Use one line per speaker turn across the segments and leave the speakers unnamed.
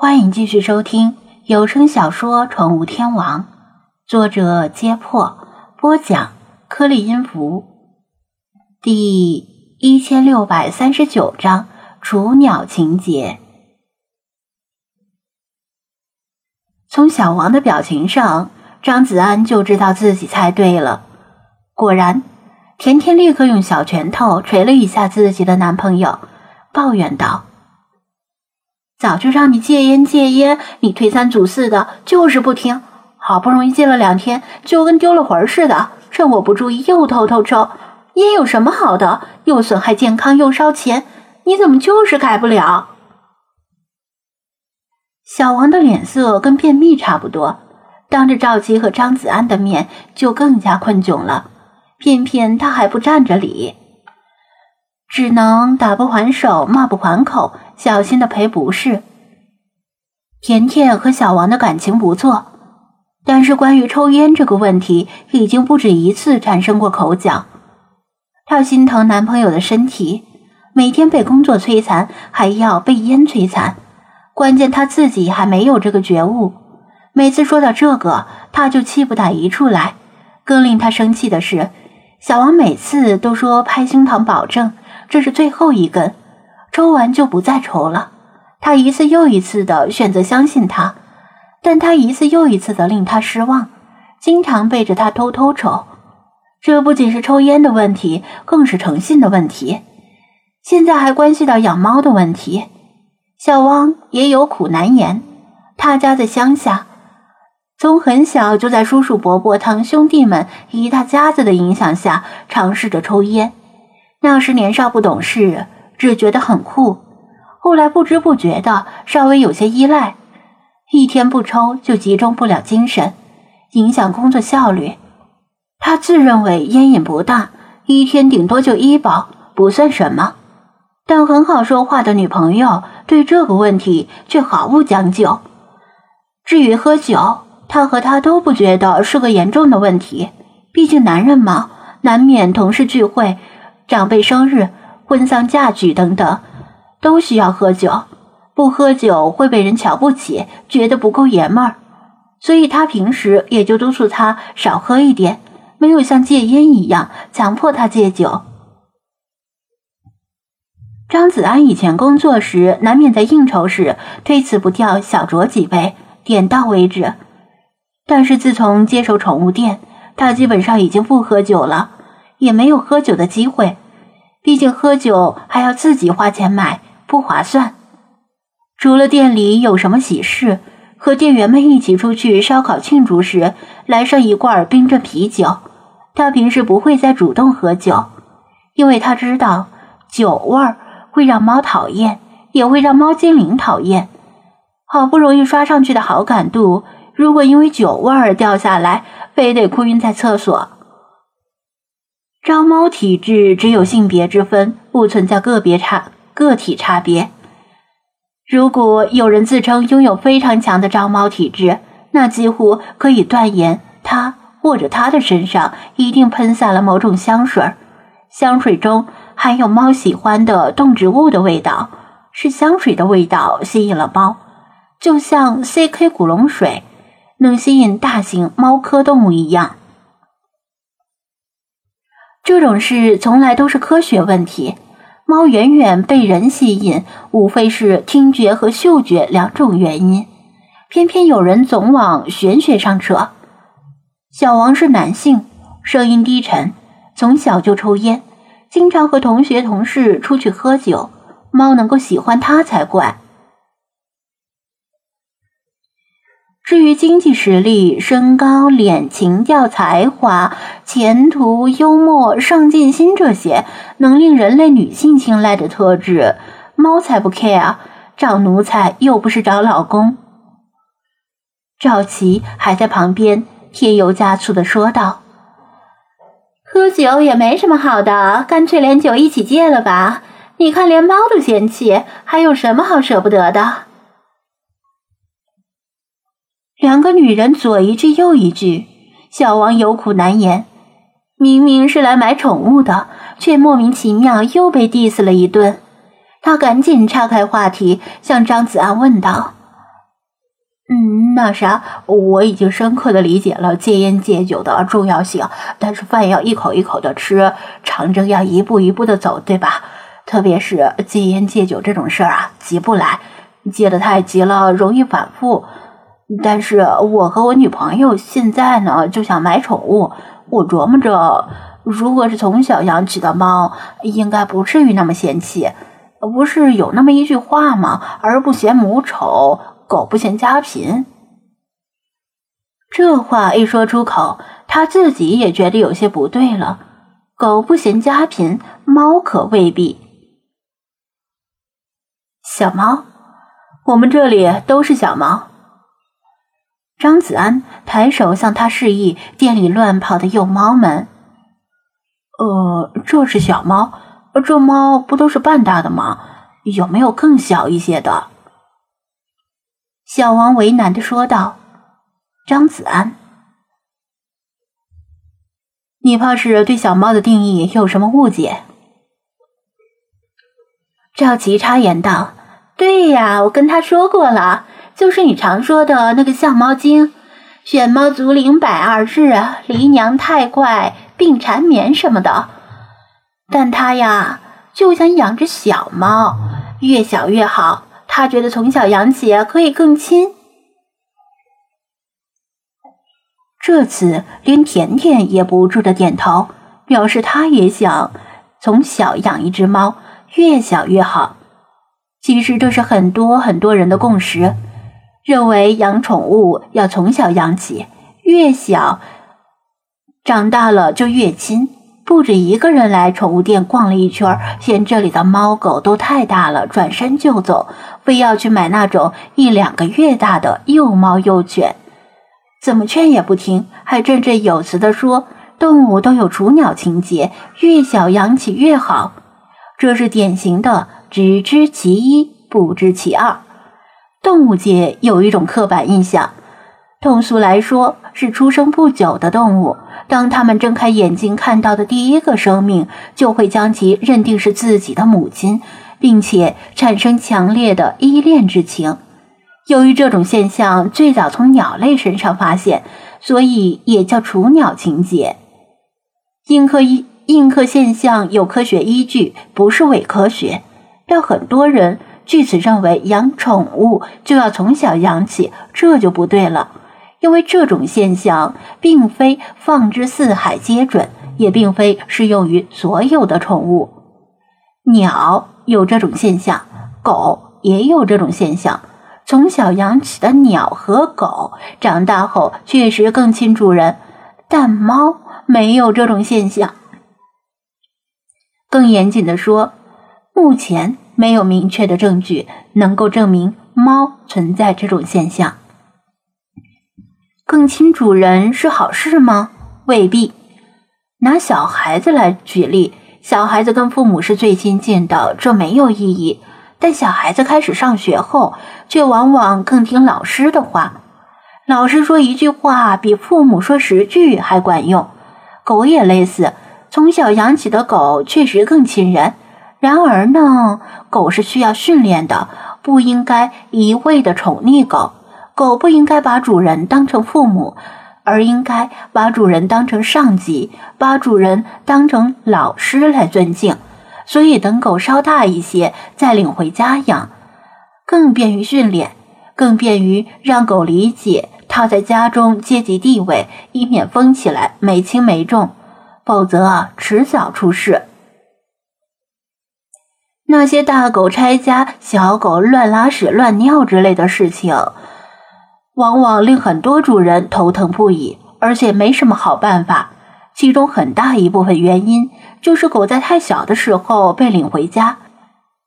欢迎继续收听有声小说《宠物天王》，作者：揭破，播讲：颗粒音符，第一千六百三十九章：雏鸟情节。从小王的表情上，张子安就知道自己猜对了。果然，甜甜立刻用小拳头捶了一下自己的男朋友，抱怨道。早就让你戒烟戒烟，你推三阻四的，就是不听。好不容易戒了两天，就跟丢了魂似的，趁我不注意又偷偷抽。烟有什么好的？又损害健康，又烧钱，你怎么就是改不了？小王的脸色跟便秘差不多，当着赵琪和张子安的面就更加困窘了。偏偏他还不占着理。只能打不还手，骂不还口，小心的赔不是。甜甜和小王的感情不错，但是关于抽烟这个问题，已经不止一次产生过口角。她心疼男朋友的身体，每天被工作摧残，还要被烟摧残。关键她自己还没有这个觉悟。每次说到这个，她就气不打一处来。更令她生气的是，小王每次都说拍胸膛保证。这是最后一根，抽完就不再抽了。他一次又一次的选择相信他，但他一次又一次的令他失望，经常背着他偷偷抽。这不仅是抽烟的问题，更是诚信的问题。现在还关系到养猫的问题。小汪也有苦难言。他家在乡下，从很小就在叔叔伯伯、堂兄弟们一大家子的影响下尝试着抽烟。那时年少不懂事，只觉得很酷。后来不知不觉的稍微有些依赖，一天不抽就集中不了精神，影响工作效率。他自认为烟瘾不大，一天顶多就一包，不算什么。但很好说话的女朋友对这个问题却毫无将就。至于喝酒，他和他都不觉得是个严重的问题。毕竟男人嘛，难免同事聚会。长辈生日、婚丧嫁娶等等，都需要喝酒。不喝酒会被人瞧不起，觉得不够爷们儿。所以他平时也就督促他少喝一点，没有像戒烟一样强迫他戒酒。张子安以前工作时，难免在应酬时推辞不掉小酌几杯，点到为止。但是自从接手宠物店，他基本上已经不喝酒了。也没有喝酒的机会，毕竟喝酒还要自己花钱买，不划算。除了店里有什么喜事，和店员们一起出去烧烤庆祝时，来上一罐冰镇啤酒，他平时不会再主动喝酒，因为他知道酒味儿会让猫讨厌，也会让猫精灵讨厌。好不容易刷上去的好感度，如果因为酒味儿掉下来，非得哭晕在厕所。招猫体质只有性别之分，不存在个别差个体差别。如果有人自称拥有非常强的招猫体质，那几乎可以断言他或者他的身上一定喷洒了某种香水，香水中含有猫喜欢的动植物的味道，是香水的味道吸引了猫，就像 CK 古龙水能吸引大型猫科动物一样。这种事从来都是科学问题。猫远远被人吸引，无非是听觉和嗅觉两种原因。偏偏有人总往玄学上扯。小王是男性，声音低沉，从小就抽烟，经常和同学同事出去喝酒。猫能够喜欢他才怪。至于经济实力、身高、脸、情调、才华、前途、幽默、上进心这些能令人类女性青睐的特质，猫才不 care。找奴才又不是找老公。赵琪还在旁边添油加醋的说道：“喝酒也没什么好的，干脆连酒一起戒了吧。你看，连猫都嫌弃，还有什么好舍不得的？”两个女人左一句右一句，小王有苦难言。明明是来买宠物的，却莫名其妙又被 diss 了一顿。他赶紧岔开话题，向张子安问道：“嗯那啥，我已经深刻的理解了戒烟戒酒的重要性，但是饭要一口一口的吃，长征要一步一步的走，对吧？特别是戒烟戒酒这种事儿啊，急不来，戒的太急了容易反复。但是我和我女朋友现在呢，就想买宠物，我琢磨着，如果是从小养起的猫，应该不至于那么嫌弃。不是有那么一句话吗？儿不嫌母丑，狗不嫌家贫。这话一说出口，他自己也觉得有些不对了。狗不嫌家贫，猫可未必。小猫，我们这里都是小猫。张子安抬手向他示意店里乱跑的幼猫们。呃，这是小猫。这猫不都是半大的吗？有没有更小一些的？小王为难的说道：“张子安，你怕是对小猫的定义有什么误解？”赵琪插言道：“对呀，我跟他说过了，就是你常说的那个相猫精，选猫足灵百二日，离娘太快，病缠绵什么的。”但他呀，就想养只小猫，越小越好。他觉得从小养起可以更亲。这次连甜甜也不住的点头，表示他也想从小养一只猫，越小越好。其实这是很多很多人的共识，认为养宠物要从小养起，越小长大了就越亲。不止一个人来宠物店逛了一圈，嫌这里的猫狗都太大了，转身就走，非要去买那种一两个月大的幼猫幼犬。怎么劝也不听，还振振有词地说：“动物都有雏鸟情节，越小养起越好。”这是典型的只知其一，不知其二。动物界有一种刻板印象，通俗来说是出生不久的动物。当他们睁开眼睛看到的第一个生命，就会将其认定是自己的母亲，并且产生强烈的依恋之情。由于这种现象最早从鸟类身上发现，所以也叫雏鸟情节。印刻印印刻现象有科学依据，不是伪科学。但很多人据此认为养宠物就要从小养起，这就不对了。因为这种现象并非放之四海皆准，也并非适用于所有的宠物。鸟有这种现象，狗也有这种现象。从小养起的鸟和狗，长大后确实更亲主人，但猫没有这种现象。更严谨的说，目前没有明确的证据能够证明猫存在这种现象。更亲主人是好事吗？未必。拿小孩子来举例，小孩子跟父母是最亲近的，这没有意义。但小孩子开始上学后，却往往更听老师的话。老师说一句话，比父母说十句还管用。狗也类似，从小养起的狗确实更亲人。然而呢，狗是需要训练的，不应该一味的宠溺狗。狗不应该把主人当成父母，而应该把主人当成上级，把主人当成老师来尊敬。所以，等狗稍大一些再领回家养，更便于训练，更便于让狗理解它在家中阶级地位，以免疯起来没轻没重，否则啊，迟早出事。那些大狗拆家、小狗乱拉屎、乱尿之类的事情。往往令很多主人头疼不已，而且没什么好办法。其中很大一部分原因就是狗在太小的时候被领回家，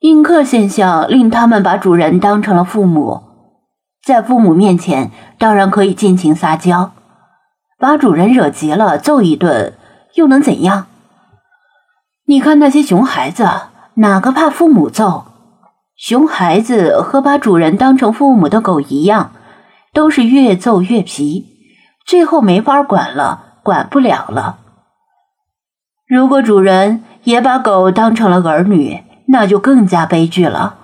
印刻现象令他们把主人当成了父母，在父母面前当然可以尽情撒娇，把主人惹急了揍一顿又能怎样？你看那些熊孩子，哪个怕父母揍？熊孩子和把主人当成父母的狗一样。都是越揍越皮，最后没法管了，管不了了。如果主人也把狗当成了儿女，那就更加悲剧了。